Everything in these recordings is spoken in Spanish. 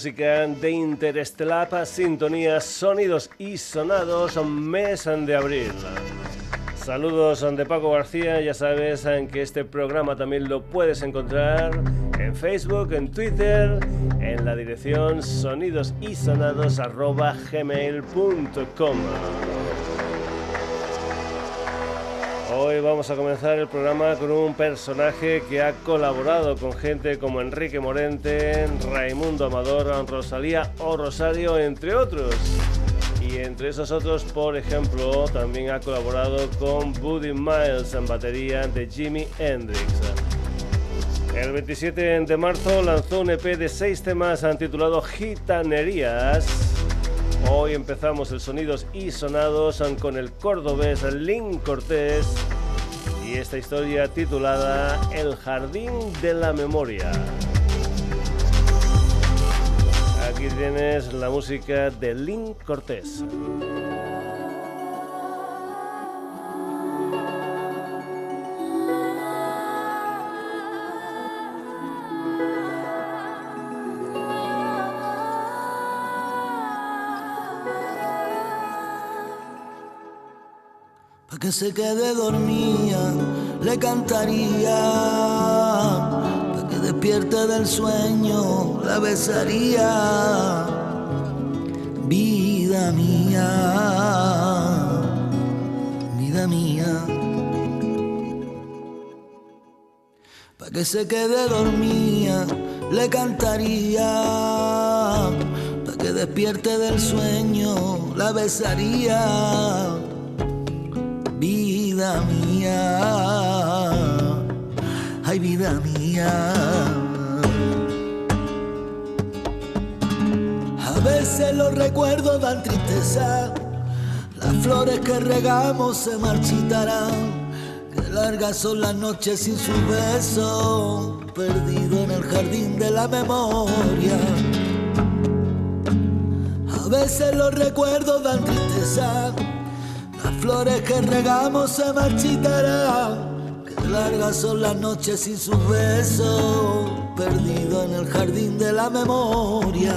música de Interestelar, sintonías, sonidos y sonados, mes de abril. Saludos de Paco García, ya sabes que este programa también lo puedes encontrar en Facebook, en Twitter, en la dirección sonidosisonados.gmail.com. Hoy vamos a comenzar el programa con un personaje que ha colaborado con gente como Enrique Morente, Raimundo Amador, Rosalía o Rosario, entre otros. Y entre esos otros, por ejemplo, también ha colaborado con Buddy Miles en batería de Jimi Hendrix. El 27 de marzo lanzó un EP de seis temas titulado Gitanerías. Hoy empezamos el Sonidos y Sonados con el cordobés Link Cortés y esta historia titulada El Jardín de la Memoria. Aquí tienes la música de Link Cortés. Se quede dormida, le cantaría. Para que despierte del sueño, la besaría. Vida mía, vida mía. Para que se quede dormida, le cantaría. Para que despierte del sueño, la besaría vida mía, ay vida mía. A veces los recuerdos dan tristeza, las flores que regamos se marchitarán, que largas son las noches sin su beso, perdido en el jardín de la memoria. A veces los recuerdos dan tristeza flores que regamos se marchitarán, largas son las noches sin sus besos, perdido en el jardín de la memoria.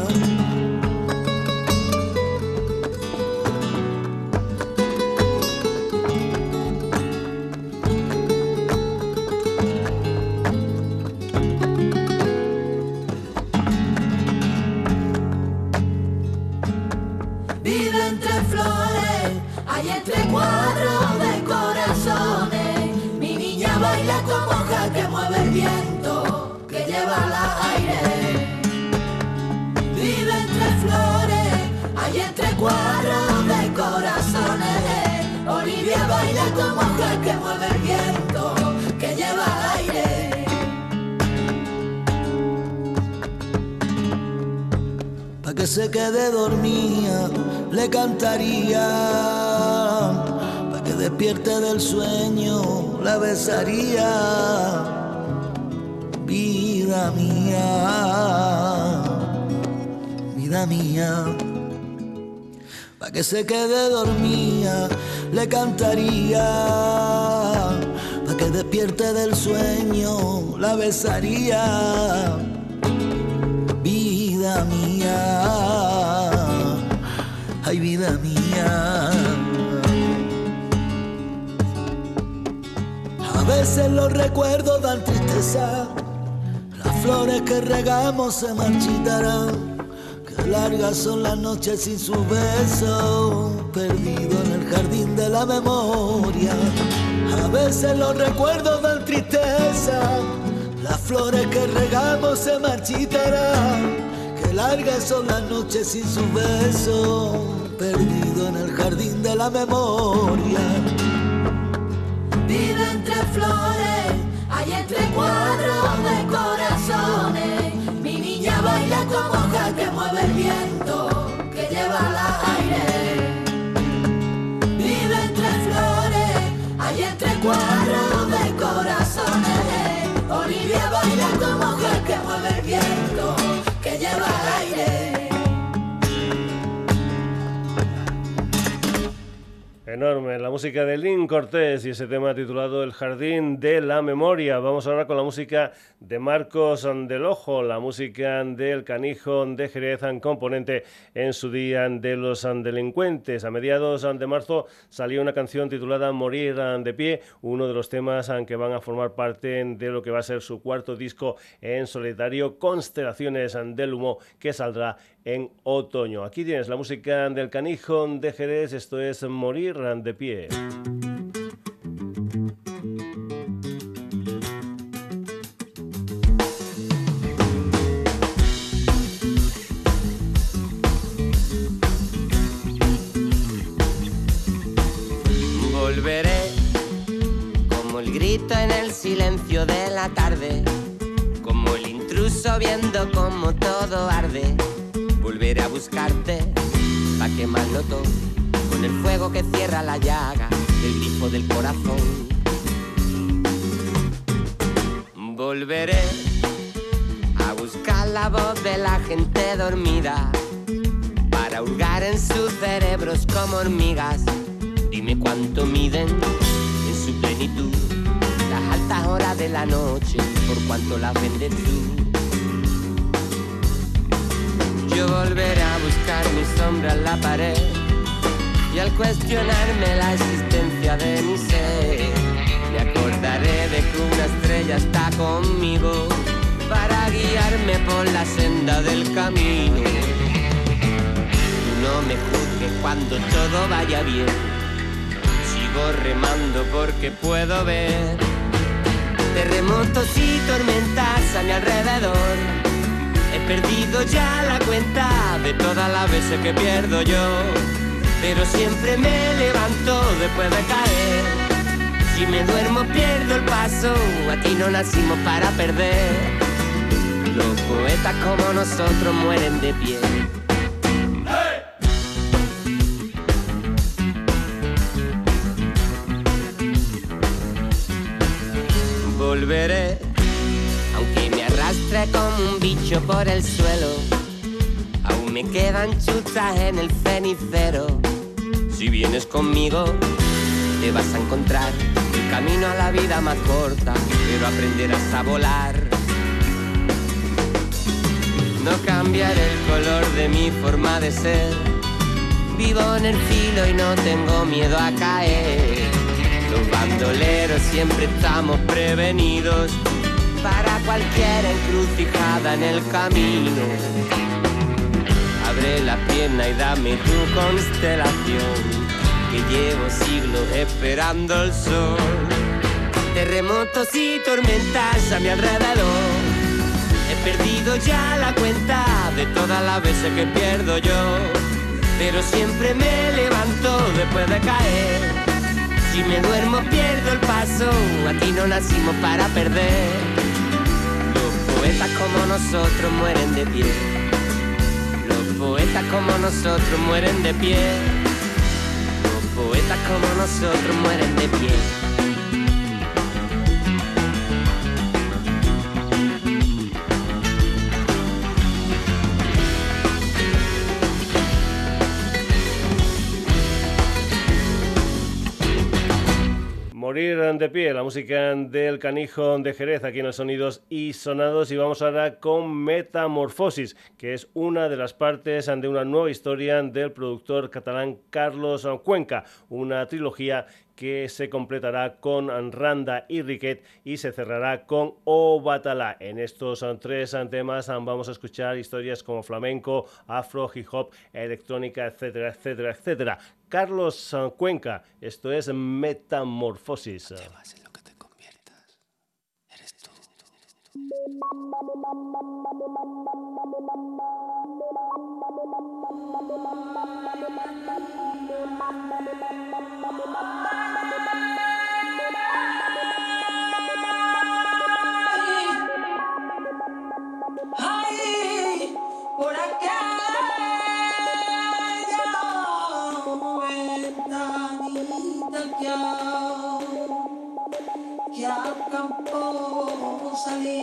Se quede dormía, le cantaría. Para que despierte del sueño, la besaría. Vida mía, vida mía. Para que se quede dormía, le cantaría. Para que despierte del sueño, la besaría. Ay vida mía. A veces los recuerdos dan tristeza, las flores que regamos se marchitarán, que largas son las noches sin su beso, perdido en el jardín de la memoria. A veces los recuerdos dan tristeza, las flores que regamos se marchitarán largas son las noches sin su beso, perdido en el jardín de la memoria. Vive entre flores, Enorme, la música de Lynn Cortés y ese tema titulado El Jardín de la Memoria. Vamos ahora con la música de Marcos del la música del Canijo de Jerez, componente en su día de los delincuentes. A mediados de marzo salió una canción titulada Morir de pie, uno de los temas que van a formar parte de lo que va a ser su cuarto disco en solitario, Constelaciones del Humo, que saldrá en otoño. Aquí tienes la música del Canijo de Jerez, esto es Morir de pie. Volveré como el grito en el silencio de la tarde, como el intruso viendo como todo arde. Volveré a buscarte pa' quemarlo todo el fuego que cierra la llaga del grifo del corazón. Volveré a buscar la voz de la gente dormida para hurgar en sus cerebros como hormigas. Dime cuánto miden en su plenitud las altas horas de la noche, por cuánto las vendes tú. Yo volveré a buscar mi sombra en la pared y al cuestionarme la existencia de mi ser, me acordaré de que una estrella está conmigo para guiarme por la senda del camino. No me juzgues cuando todo vaya bien, sigo remando porque puedo ver terremotos y tormentas a mi alrededor. He perdido ya la cuenta de todas las veces que pierdo yo pero siempre me levanto después de caer. Si me duermo pierdo el paso, aquí no nacimos para perder. Los poetas como nosotros mueren de pie. Volveré, aunque me arrastre como un bicho por el suelo. Aún me quedan chutas en el cenicero si vienes conmigo, te vas a encontrar el camino a la vida más corta, pero aprenderás a volar. No cambiaré el color de mi forma de ser. Vivo en el filo y no tengo miedo a caer. Los bandoleros siempre estamos prevenidos para cualquier encrucijada en el camino abre la pierna y dame tu constelación, que llevo siglos esperando el sol. Terremotos y tormentas a mi alrededor, he perdido ya la cuenta de todas las veces que pierdo yo, pero siempre me levanto después de caer. Si me duermo pierdo el paso, aquí no nacimos para perder. Los poetas como nosotros mueren de pie poetas como nosotros mueren de pie. Los poetas como nosotros mueren de pie. Morir de pie, la música del canijo de Jerez, aquí en los sonidos y sonados. Y vamos ahora con Metamorfosis, que es una de las partes de una nueva historia del productor catalán Carlos Cuenca, una trilogía que se completará con Randa y Riquet y se cerrará con O Batala. En estos tres temas vamos a escuchar historias como flamenco, afro, hip hop, electrónica, etcétera, etcétera, etcétera. Carlos Cuenca, esto es Metamorfosis. sali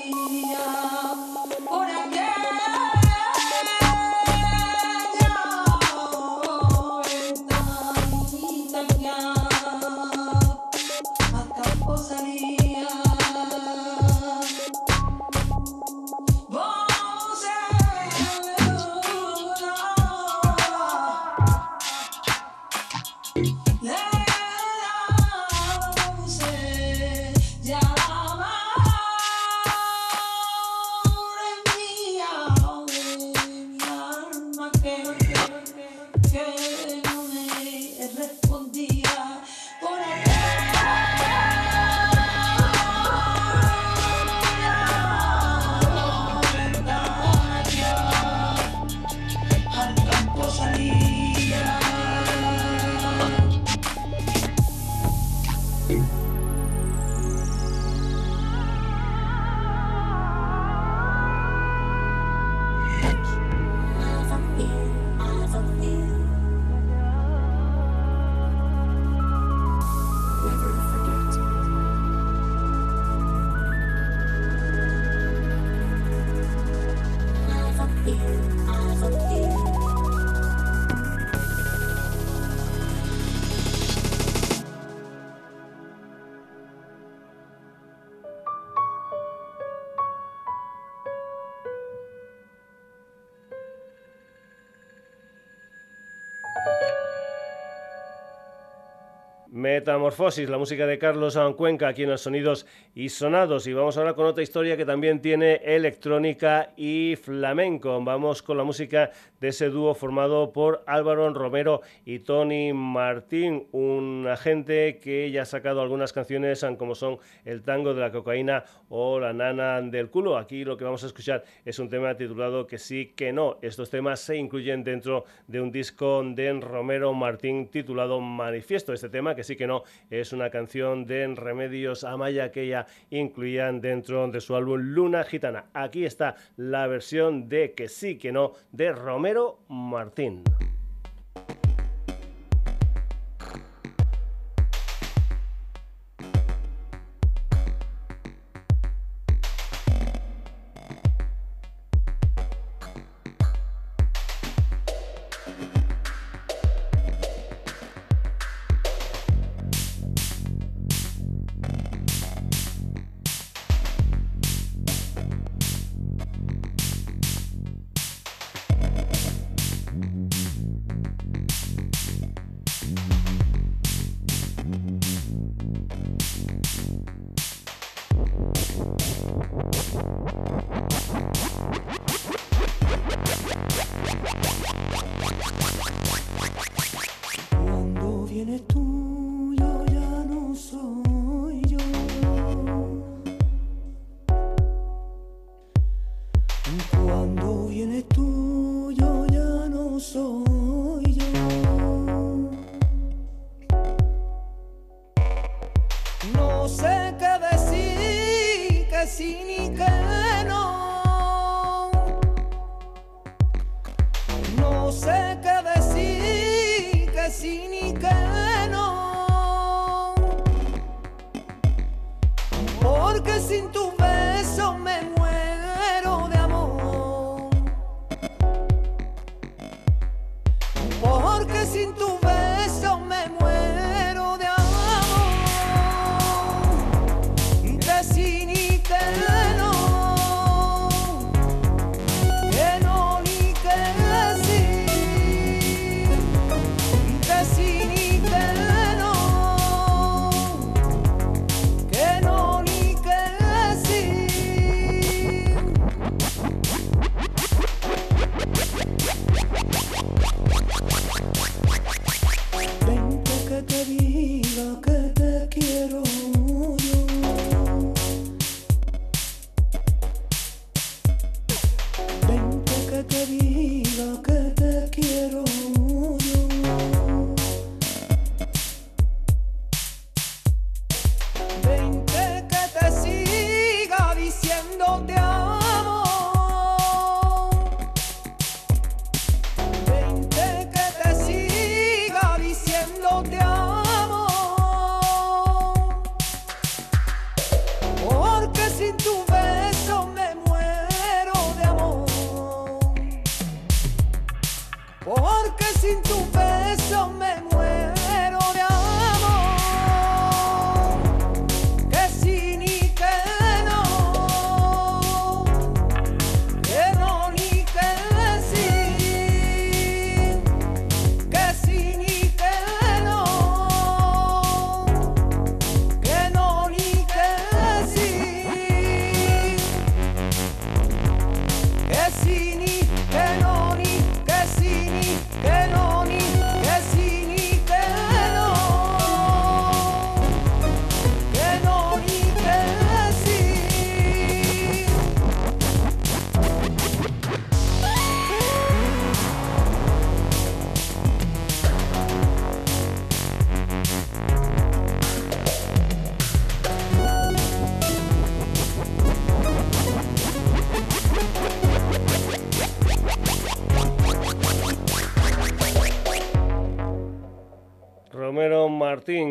Metamorfosis, la música de Carlos Cuenca aquí en los sonidos y sonados. Y vamos ahora con otra historia que también tiene electrónica y flamenco. Vamos con la música de ese dúo formado por Álvaro Romero y Tony Martín, un agente que ya ha sacado algunas canciones como son El tango de la cocaína o La nana del culo. Aquí lo que vamos a escuchar es un tema titulado Que sí, que no. Estos temas se incluyen dentro de un disco de Romero Martín titulado Manifiesto. Este tema que sí que no, es una canción de Remedios Amaya que ya incluían dentro de su álbum Luna Gitana. Aquí está la versión de que sí que no de Romero Martín.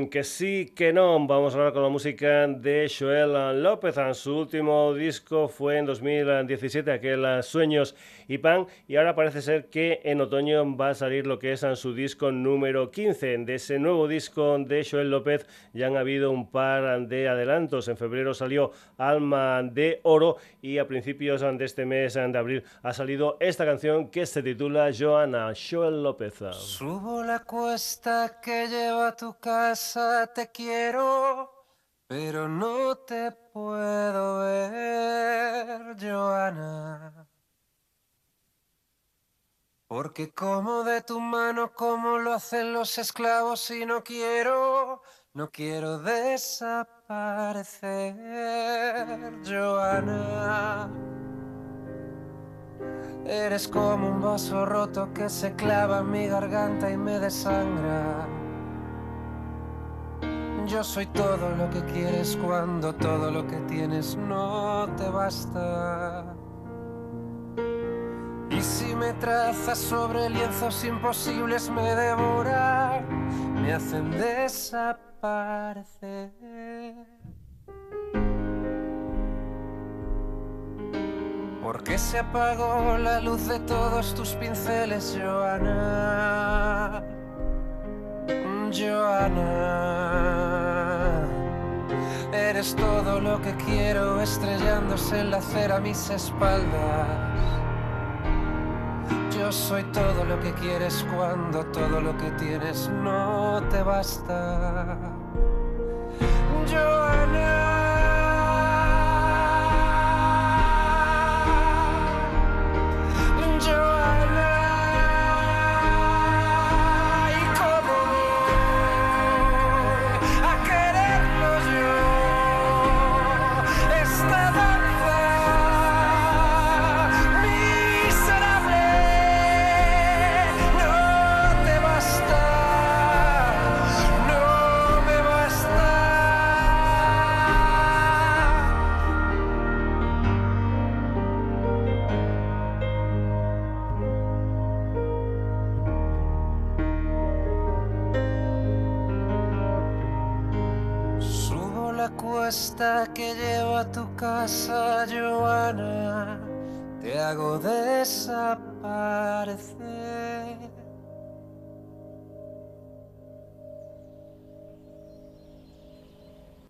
Que sí, que no. Vamos a hablar con la música de Joel López. Su último disco fue en 2017, aquel Sueños y Pan. Y ahora parece ser que en otoño va a salir lo que es su disco número 15. De ese nuevo disco de Joel López ya han habido un par de adelantos. En febrero salió Alma de Oro y a principios de este mes de abril ha salido esta canción que se titula Joana Joel López. Subo la cuesta que lleva tu casa, te quiero, pero no te puedo ver, Joana. Porque como de tu mano, como lo hacen los esclavos, y no quiero, no quiero desaparecer, Joana. Eres como un vaso roto que se clava en mi garganta y me desangra. Yo soy todo lo que quieres cuando todo lo que tienes no te basta. Y si me trazas sobre lienzos imposibles me devoran, me hacen desaparecer. Porque se apagó la luz de todos tus pinceles, Joana. Joana. Eres todo lo que quiero estrellándose en la acera a mis espaldas. Yo soy todo lo que quieres cuando todo lo que tienes no te basta. Cuesta que lleva a tu casa, Joana. Te hago desaparecer.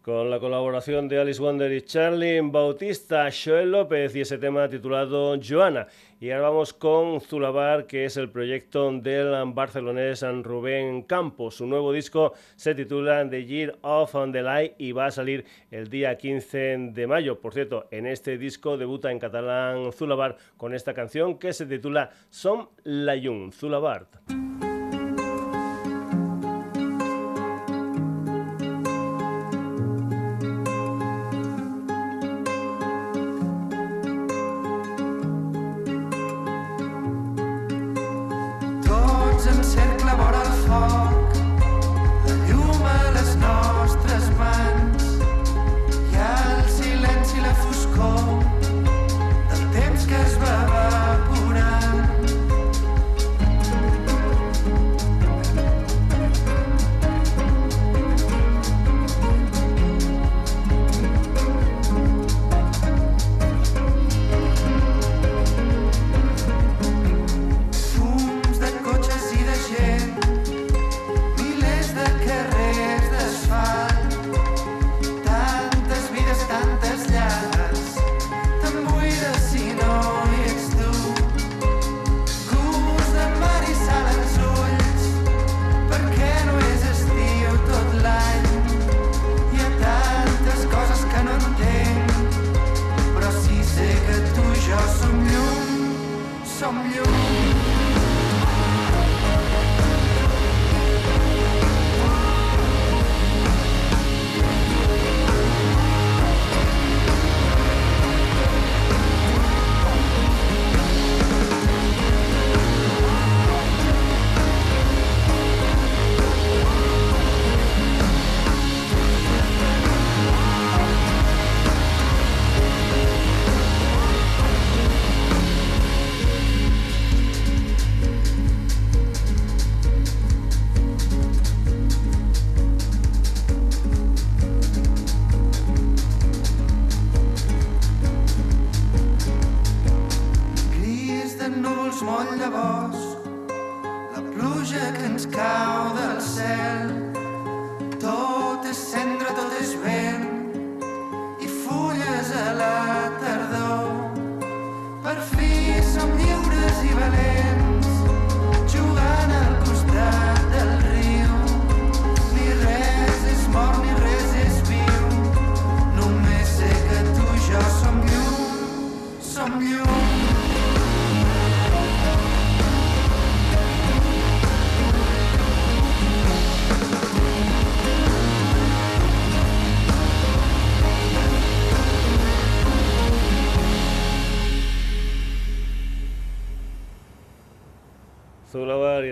Con la colaboración de Alice Wonder y Charlie Bautista, Joel López y ese tema titulado Joana. Y ahora vamos con Zulabar, que es el proyecto del barcelonés Rubén Campos. Su nuevo disco se titula The Year of the Light y va a salir el día 15 de mayo. Por cierto, en este disco debuta en catalán Zulabar con esta canción que se titula Som la Llum, Zulabar.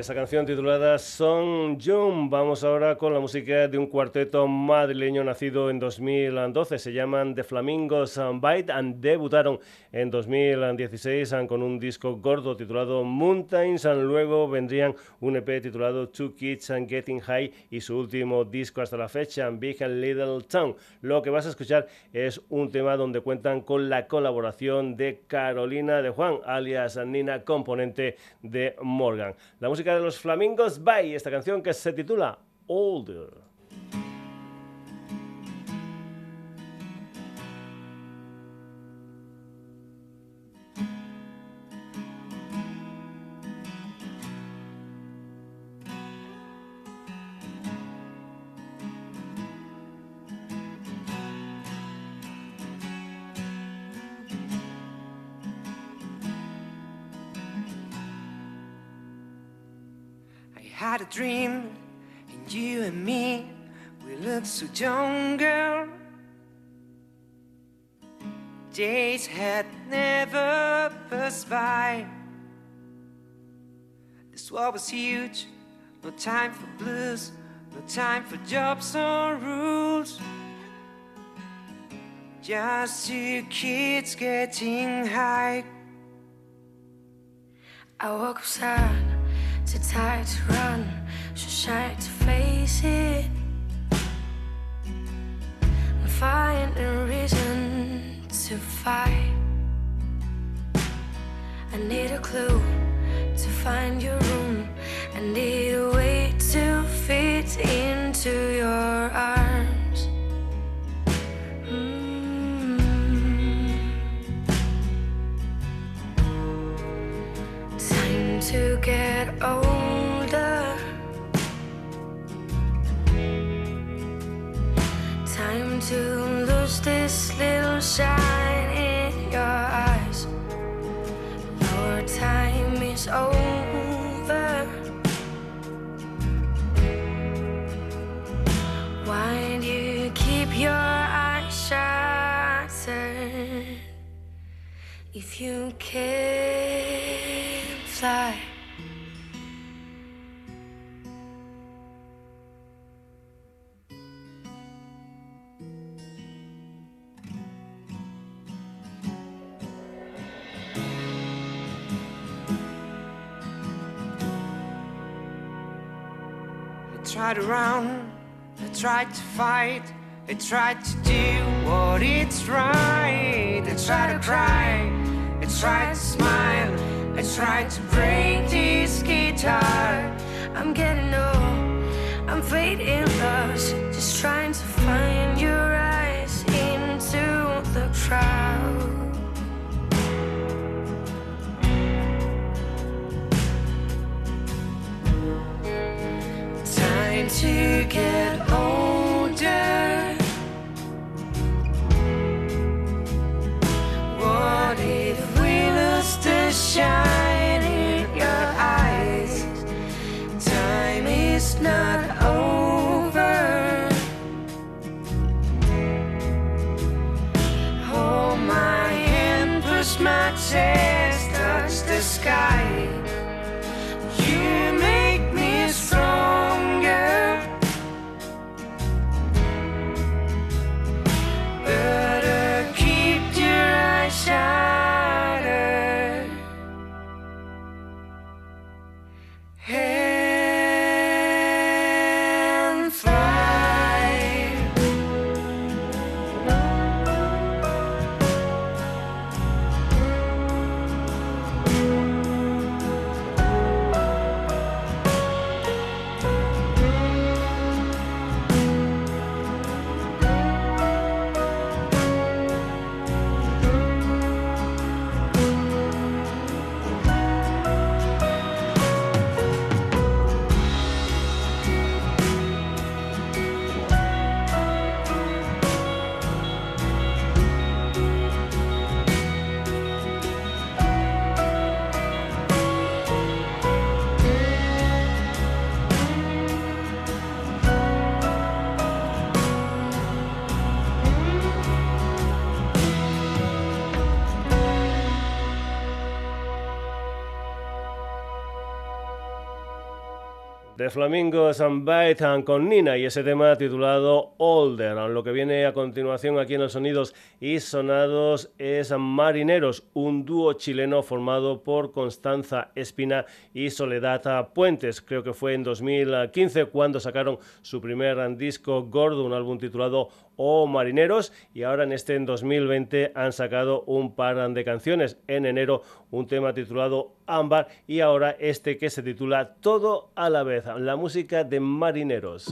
Esa canción titulada Son June. Vamos ahora con la música de un cuarteto madrileño nacido en 2012. Se llaman The Flamingos Bite and debutaron en 2016 con un disco gordo titulado Mountains. Luego vendrían un EP titulado Two Kids and Getting High y su último disco hasta la fecha, Big and Little Town. Lo que vas a escuchar es un tema donde cuentan con la colaboración de Carolina de Juan, alias Nina, componente de Morgan. La música de los Flamingos Bye, esta canción que se titula Older. Dream, and you and me, we looked so young, girl. Days had never passed by. This war was huge, no time for blues, no time for jobs or rules. Just two kids getting high. I woke up sad too tired to run, so shy to face it. And find a reason to fight. I need a clue to find your room. I need a way to fit into your arms. Get older. Time to lose this little shine in your eyes. Your time is over. Why do you keep your eyes shut? If you can't fly. Tried to run, I tried to fight, I tried to do what it's right. I tried to cry, I tried to smile, I tried to break this guitar. I'm getting old, I'm fading lost, just trying to find your eyes into the crowd. To get older. De Flamingos and con Nina y ese tema titulado Older. Lo que viene a continuación aquí en los sonidos y sonados es Marineros, un dúo chileno formado por Constanza Espina y Soledad Puentes. Creo que fue en 2015 cuando sacaron su primer disco gordo, un álbum titulado o Marineros y ahora en este en 2020 han sacado un par de canciones. En enero un tema titulado Ámbar y ahora este que se titula Todo a la vez, la música de Marineros.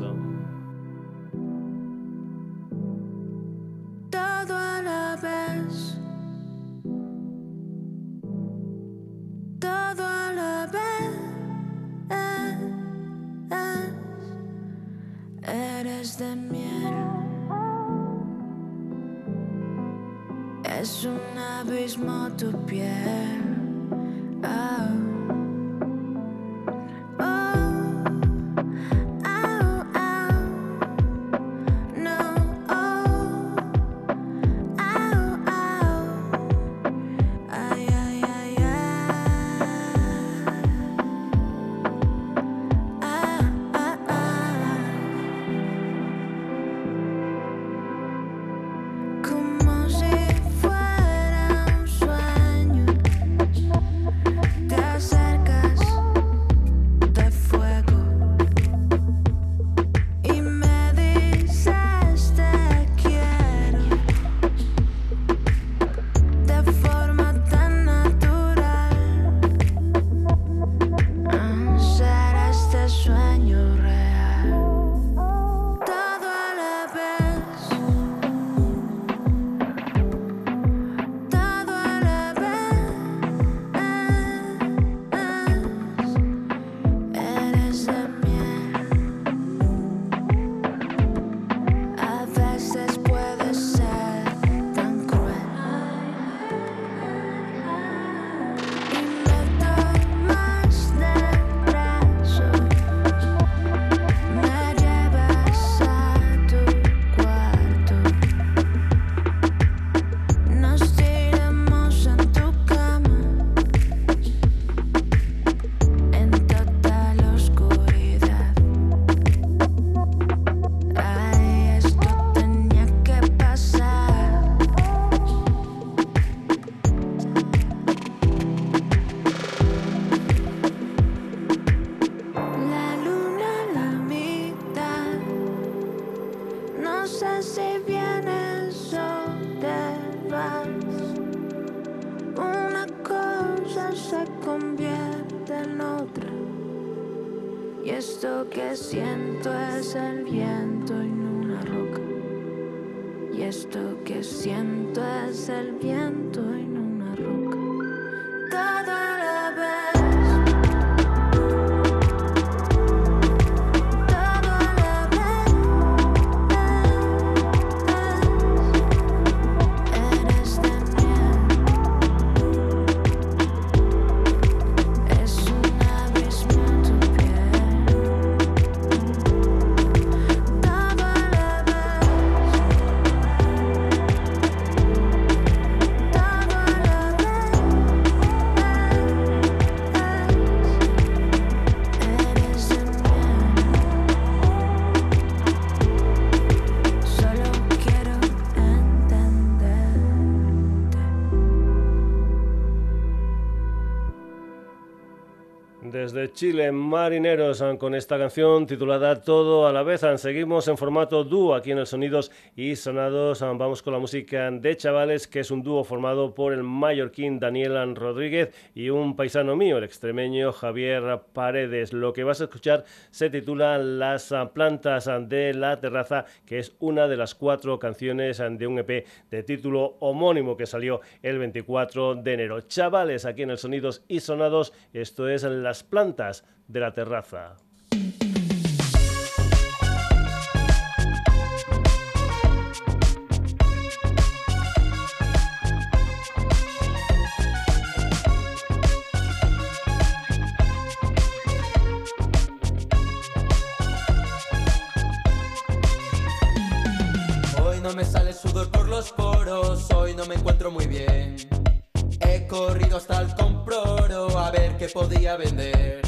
Todo a la vez. Todo a la vez. Eres de miel. Es un abismo tu piel. Y esto que siento es el viento en una roca. Y esto que siento es el viento en Chile, Marineros, con esta canción titulada Todo a la vez. Seguimos en formato dúo aquí en el Sonidos y Sonados. Vamos con la música de Chavales, que es un dúo formado por el mallorquín Daniel Rodríguez y un paisano mío, el extremeño Javier Paredes. Lo que vas a escuchar se titula Las plantas de la terraza, que es una de las cuatro canciones de un EP de título homónimo que salió el 24 de enero. Chavales, aquí en el Sonidos y Sonados, esto es Las plantas de la terraza. No me sale sudor por los poros, hoy no me encuentro muy bien. He corrido hasta el comproro a ver qué podía vender.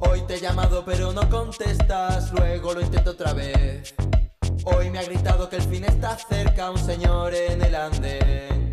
Hoy te he llamado pero no contestas, luego lo intento otra vez. Hoy me ha gritado que el fin está cerca un señor en el andén.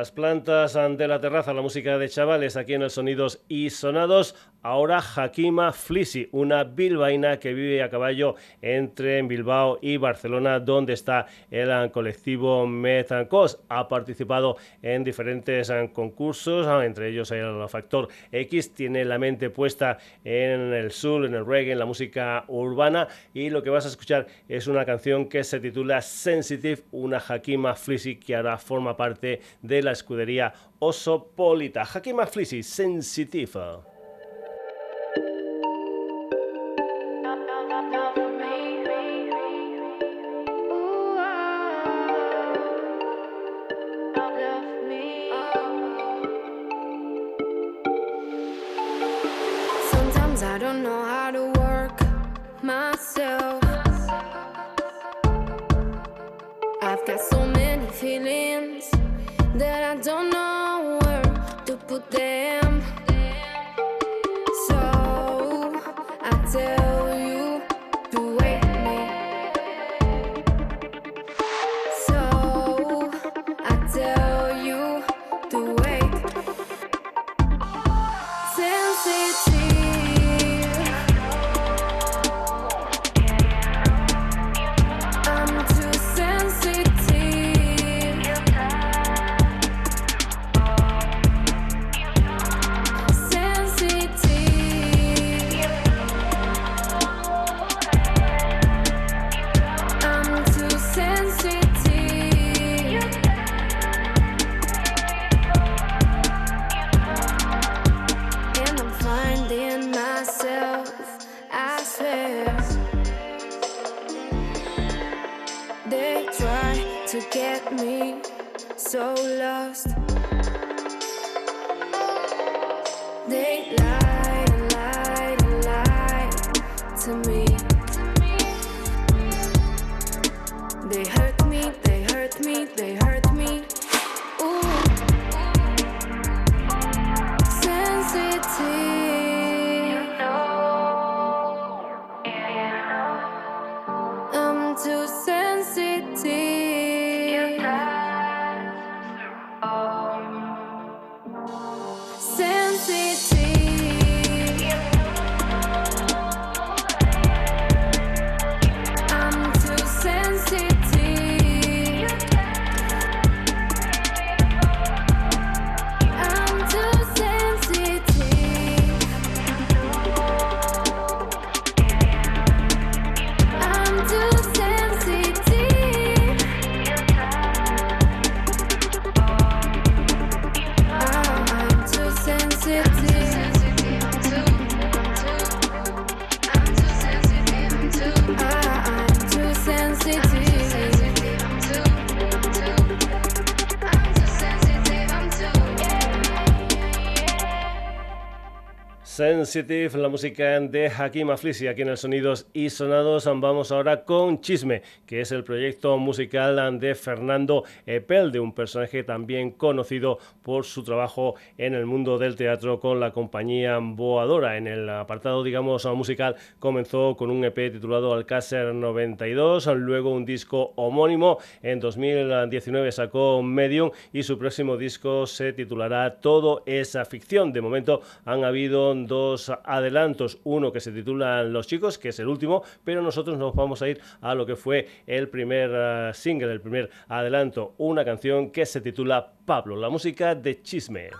las plantas de la terraza, la música de chavales aquí en el Sonidos y Sonados. Ahora Hakima Flisi, una bilbaína que vive a caballo entre Bilbao y Barcelona, donde está el colectivo Metancos. Ha participado en diferentes concursos, entre ellos el Factor X. Tiene la mente puesta en el sur, en el reggae, en la música urbana. Y lo que vas a escuchar es una canción que se titula Sensitive, una Hakima Flisi que ahora forma parte de la la escudería Oso Polita. Hakim Afflisi, Sensitive. Sensitive, la música de Hakim Aflisi aquí en el Sonidos y Sonados. Vamos ahora con Chisme, que es el proyecto musical de Fernando Epel, de un personaje también conocido por su trabajo en el mundo del teatro con la compañía Boadora. En el apartado, digamos, musical comenzó con un EP titulado Alcácer 92, luego un disco homónimo. En 2019 sacó Medium y su próximo disco se titulará Todo esa ficción. De momento han habido dos adelantos, uno que se titula Los chicos, que es el último, pero nosotros nos vamos a ir a lo que fue el primer uh, single, el primer adelanto, una canción que se titula Pablo, la música de Chisme.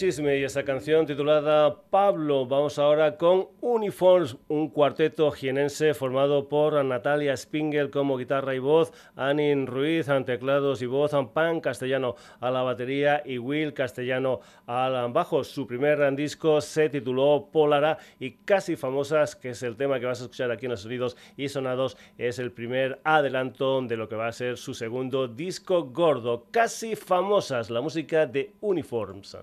Chisme y esa canción titulada Pablo. Vamos ahora con Uniforms, un cuarteto jienense formado por Natalia Spingel como guitarra y voz, Anin Ruiz en teclados y voz, Pan Castellano a la batería y Will Castellano al bajo. Su primer disco se tituló Polara y Casi Famosas, que es el tema que vas a escuchar aquí en los sonidos y sonados, es el primer adelanto de lo que va a ser su segundo disco gordo. Casi Famosas, la música de Uniforms.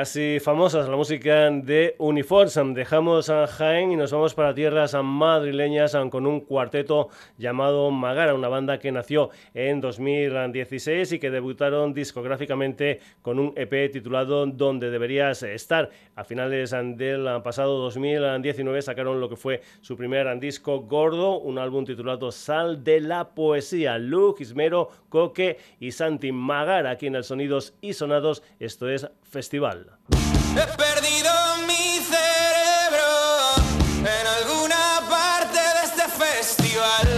Casi famosas, la música de Uniform. Dejamos a Jaén y nos vamos para tierras madrileñas con un cuarteto llamado Magara, una banda que nació en 2016 y que debutaron discográficamente con un EP titulado Donde deberías estar. A finales del pasado 2019 sacaron lo que fue su primer disco gordo, un álbum titulado Sal de la Poesía. Luke, Ismero, Coque y Santi Magara aquí en el Sonidos y Sonados. Esto es Festival. He perdido mi cerebro en alguna parte de este festival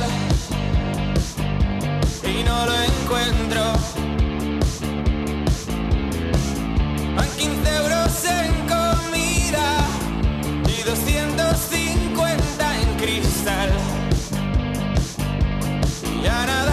y no lo encuentro. Hay 15 euros en comida y 250 en cristal. Ya nada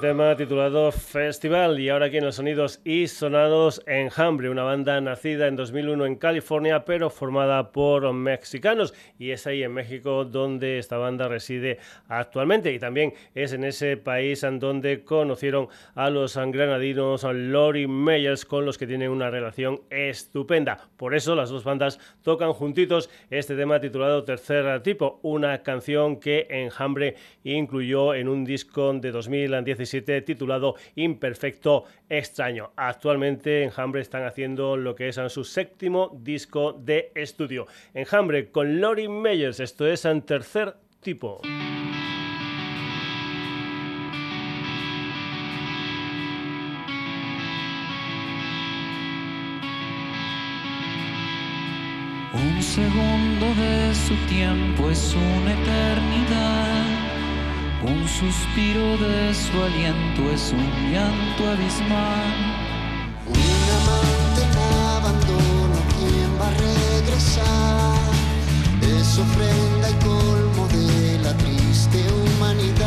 tema titulado Festival y ahora aquí en los sonidos y sonados Enjambre, una banda nacida en 2001 en California pero formada por mexicanos y es ahí en México donde esta banda reside actualmente y también es en ese país en donde conocieron a los granadinos Lori Meyers con los que tienen una relación estupenda. Por eso las dos bandas tocan juntitos este tema titulado Tercer Tipo, una canción que Enjambre incluyó en un disco de 2010 titulado Imperfecto Extraño. Actualmente Enjambre están haciendo lo que es su séptimo disco de estudio. Enjambre con Lori Meyers, esto es en tercer tipo. Un segundo de su tiempo es una eternidad. Un suspiro de su aliento es un llanto abismal. Un amante en abandono, ¿quién va a regresar? Es ofrenda y colmo de la triste humanidad.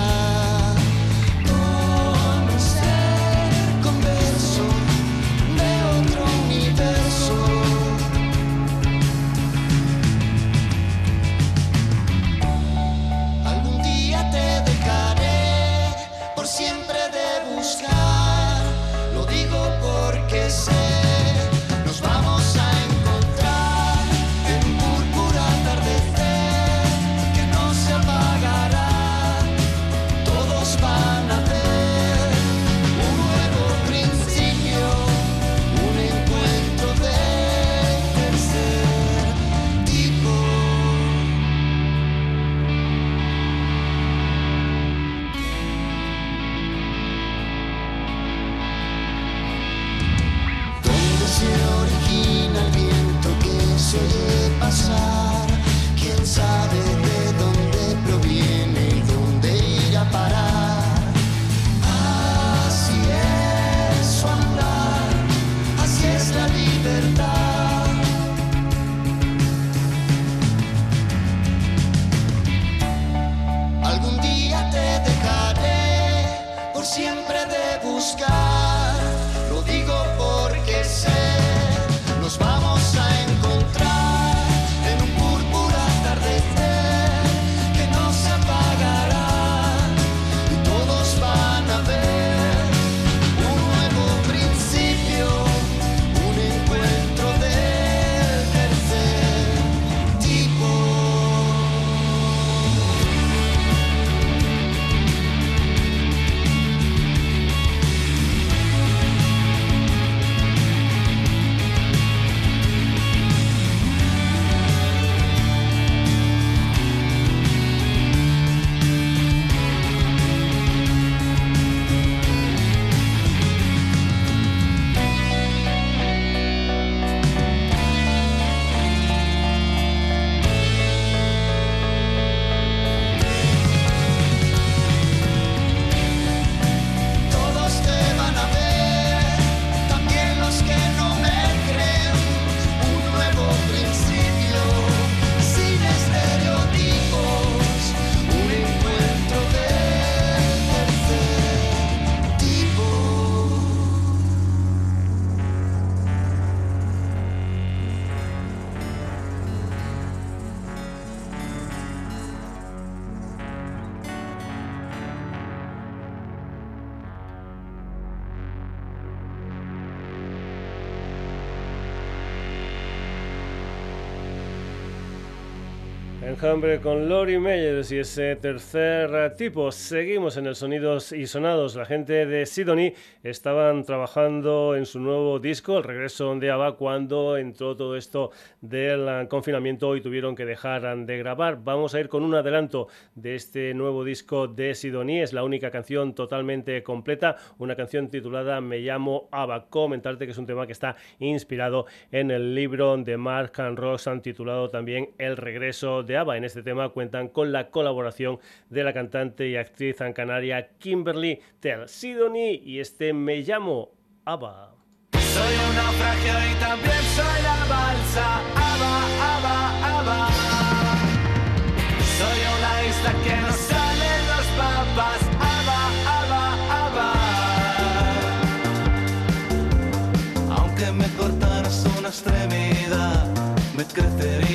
Enjambre con Lori Meyers y ese tercer tipo. Seguimos en el Sonidos y Sonados. La gente de Sidonie estaban trabajando en su nuevo disco, el regreso de ABBA, cuando entró todo esto del confinamiento y tuvieron que dejar de grabar. Vamos a ir con un adelanto de este nuevo disco de Sidonie. Es la única canción totalmente completa, una canción titulada Me llamo ABBA. Comentarte que es un tema que está inspirado en el libro de Mark and Roxanne titulado también El regreso de en este tema cuentan con la colaboración de la cantante y actriz canaria Kimberly Tell Sidoni y este Me llamo Ava. Soy un naufragio y también soy la balsa Ava, Ava, Ava. Soy una isla que no salen los papas Ava, Ava, Ava. Aunque me cortaras una extremidad, me crecería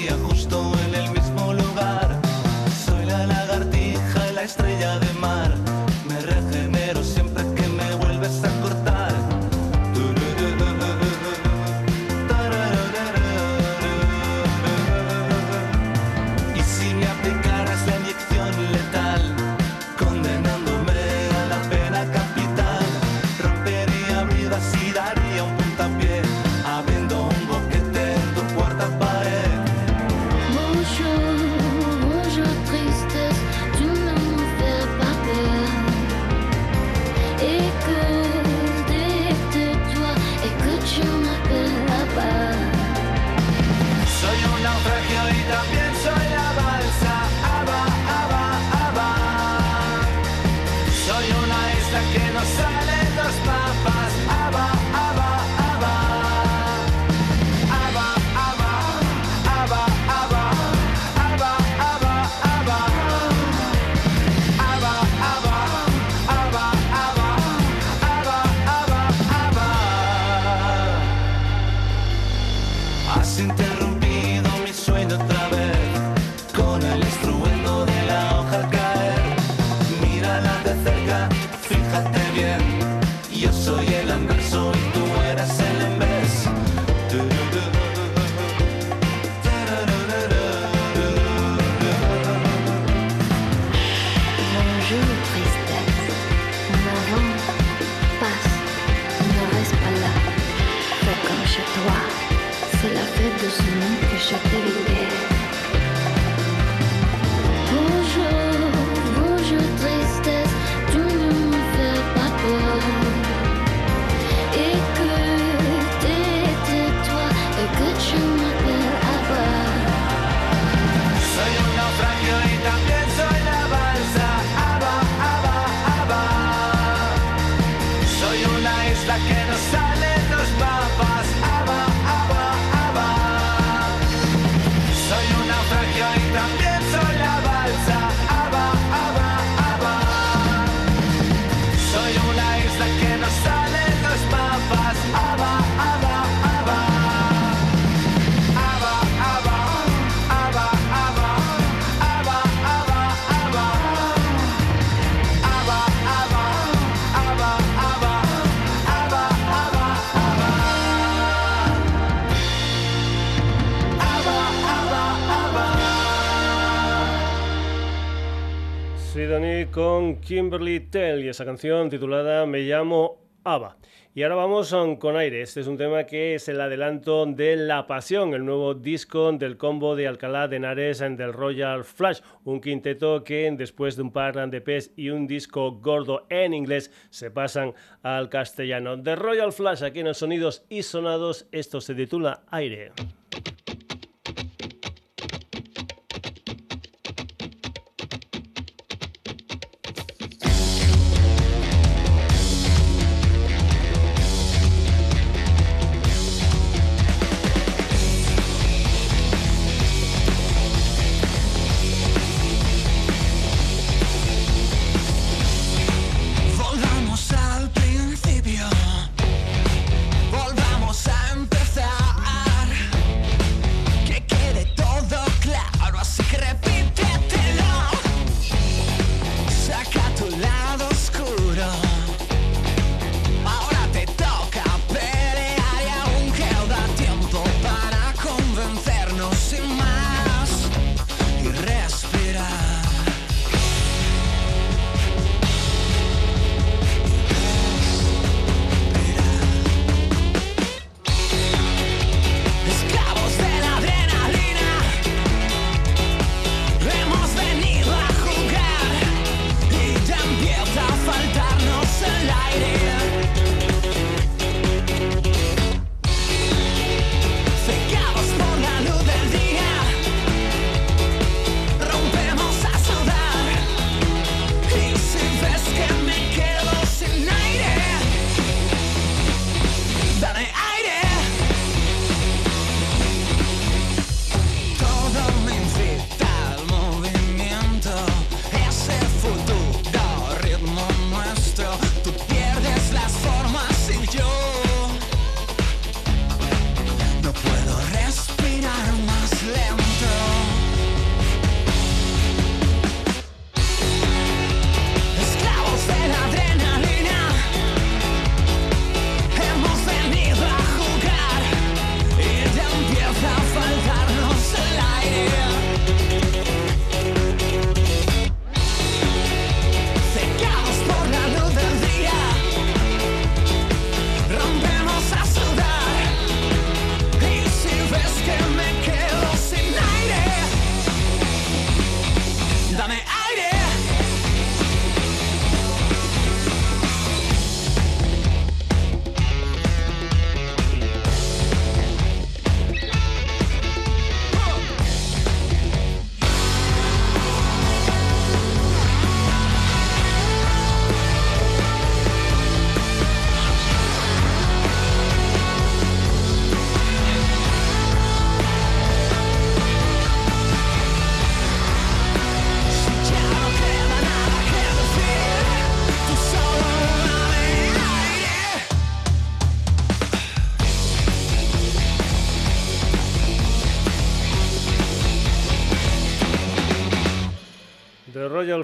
Kimberly Tell y esa canción titulada Me llamo Ava. Y ahora vamos con aire. Este es un tema que es el adelanto de La Pasión, el nuevo disco del combo de Alcalá de Henares and del Royal Flash, un quinteto que después de un par de pez y un disco gordo en inglés se pasan al castellano. De Royal Flash aquí en los Sonidos y Sonados, esto se titula Aire.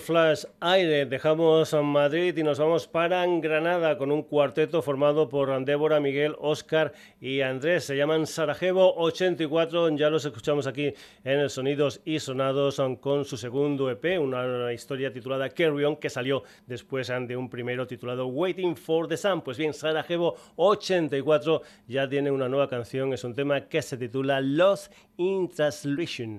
Flash Aire. Dejamos Madrid y nos vamos para Granada con un cuarteto formado por Débora, Miguel, Oscar y Andrés. Se llaman Sarajevo 84. Ya los escuchamos aquí en el Sonidos y Sonados con su segundo EP, una historia titulada Carry On que salió después de un primero titulado Waiting for the Sun. Pues bien, Sarajevo 84 ya tiene una nueva canción. Es un tema que se titula Lost in Translation.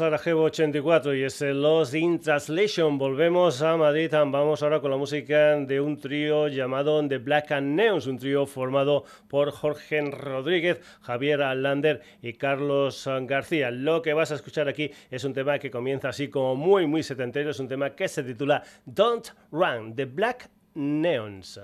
Sarajevo 84 y es Lost in Translation. Volvemos a Madrid. Vamos ahora con la música de un trío llamado The Black and Neons, un trío formado por Jorge Rodríguez, Javier Lander y Carlos García. Lo que vas a escuchar aquí es un tema que comienza así como muy, muy setentero. Es un tema que se titula Don't Run, The Black Neons.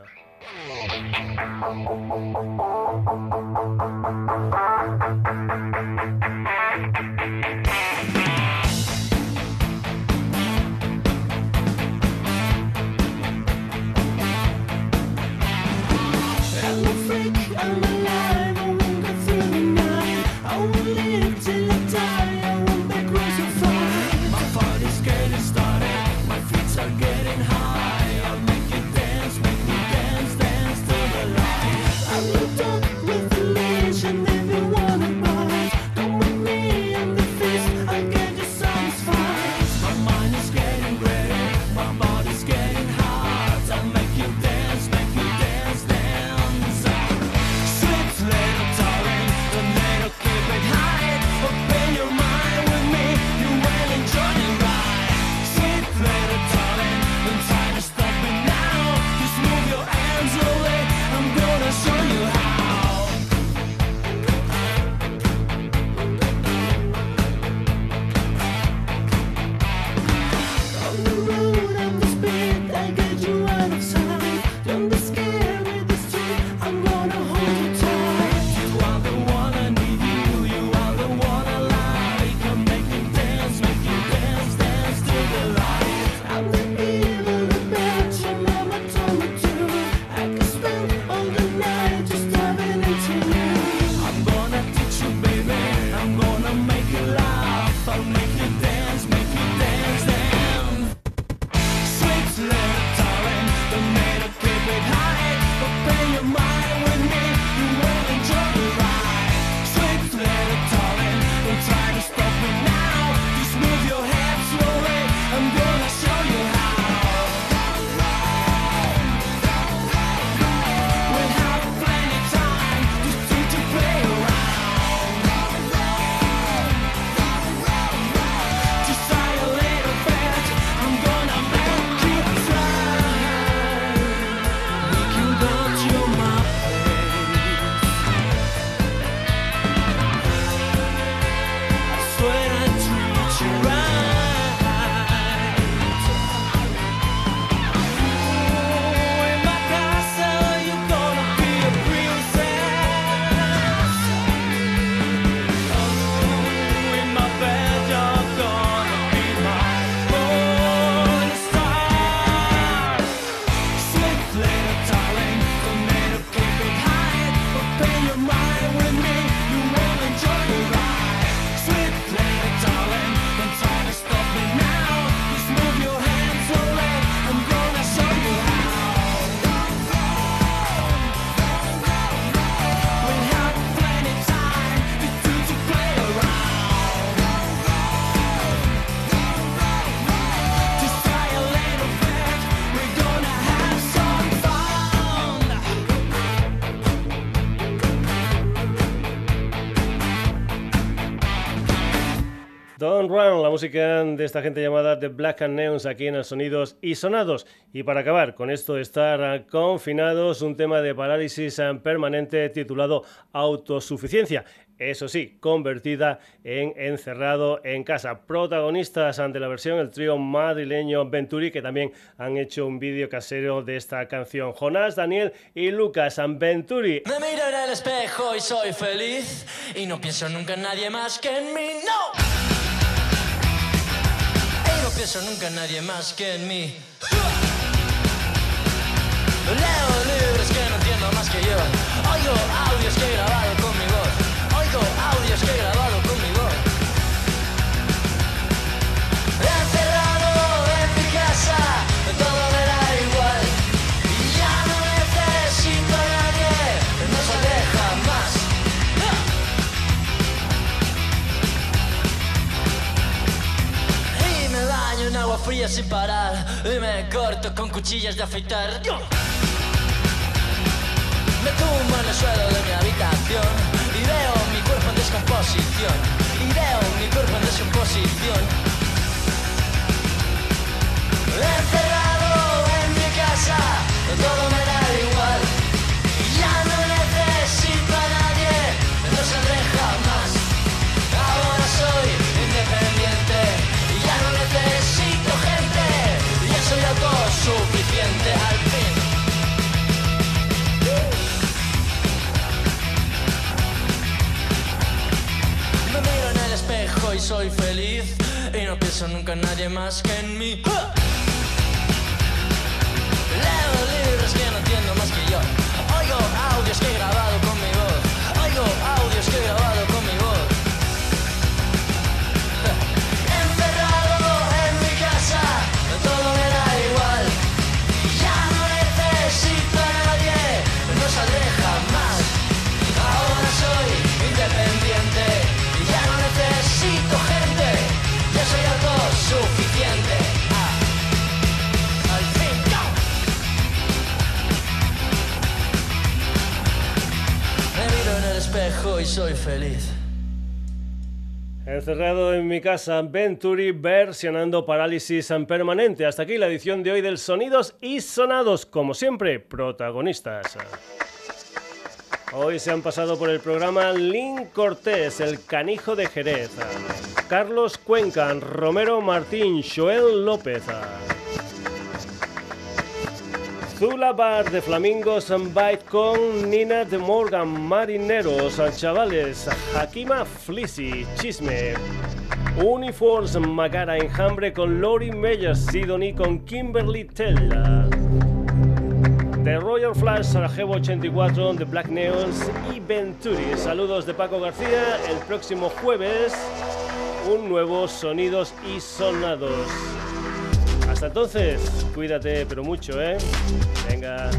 Música de esta gente llamada The Black and Neons aquí en Sonidos y Sonados. Y para acabar con esto estar confinados, un tema de parálisis permanente titulado Autosuficiencia eso sí, convertida en encerrado en casa. Protagonistas ante la versión, el trío madrileño Venturi, que también han hecho un vídeo casero de esta canción. Jonás, Daniel y Lucas Venturi. Me miro en el espejo y soy feliz y no pienso nunca en nadie más que en mí, no. Pienso nunca en nadie más que en mí. Leo libros que no entiendo más que yo. Oigo audios que he grabado con mi voz audios que he grabado fría sin parar. Y me corto con cuchillas de afeitar. Me tumbo en el suelo de mi habitación cuerpo en descomposición soy feliz y no pienso nunca en nadie más que en mí. Leo libros que no entiendo más que yo. Oigo audios que he grabado con mi voz. Oigo audios que he grabado con y soy feliz. Encerrado en mi casa, Venturi versionando Parálisis en Permanente. Hasta aquí la edición de hoy del Sonidos y Sonados, como siempre, protagonistas. Hoy se han pasado por el programa Link Cortés, el canijo de Jerez, Carlos Cuenca, Romero Martín, Joel López. Zula Bar de Flamingos Bite con Nina de Morgan, Marineros, Chavales, Hakima Flissy, Chisme, Uniforms Magara Enjambre con Lori Meyer, Sidoni con Kimberly Tella. The Royal Flash, Sarajevo 84, The Black Neons y Venturi. Saludos de Paco García. El próximo jueves, un nuevo Sonidos y Sonados. Hasta entonces, cuídate, pero mucho, ¿eh? Venga.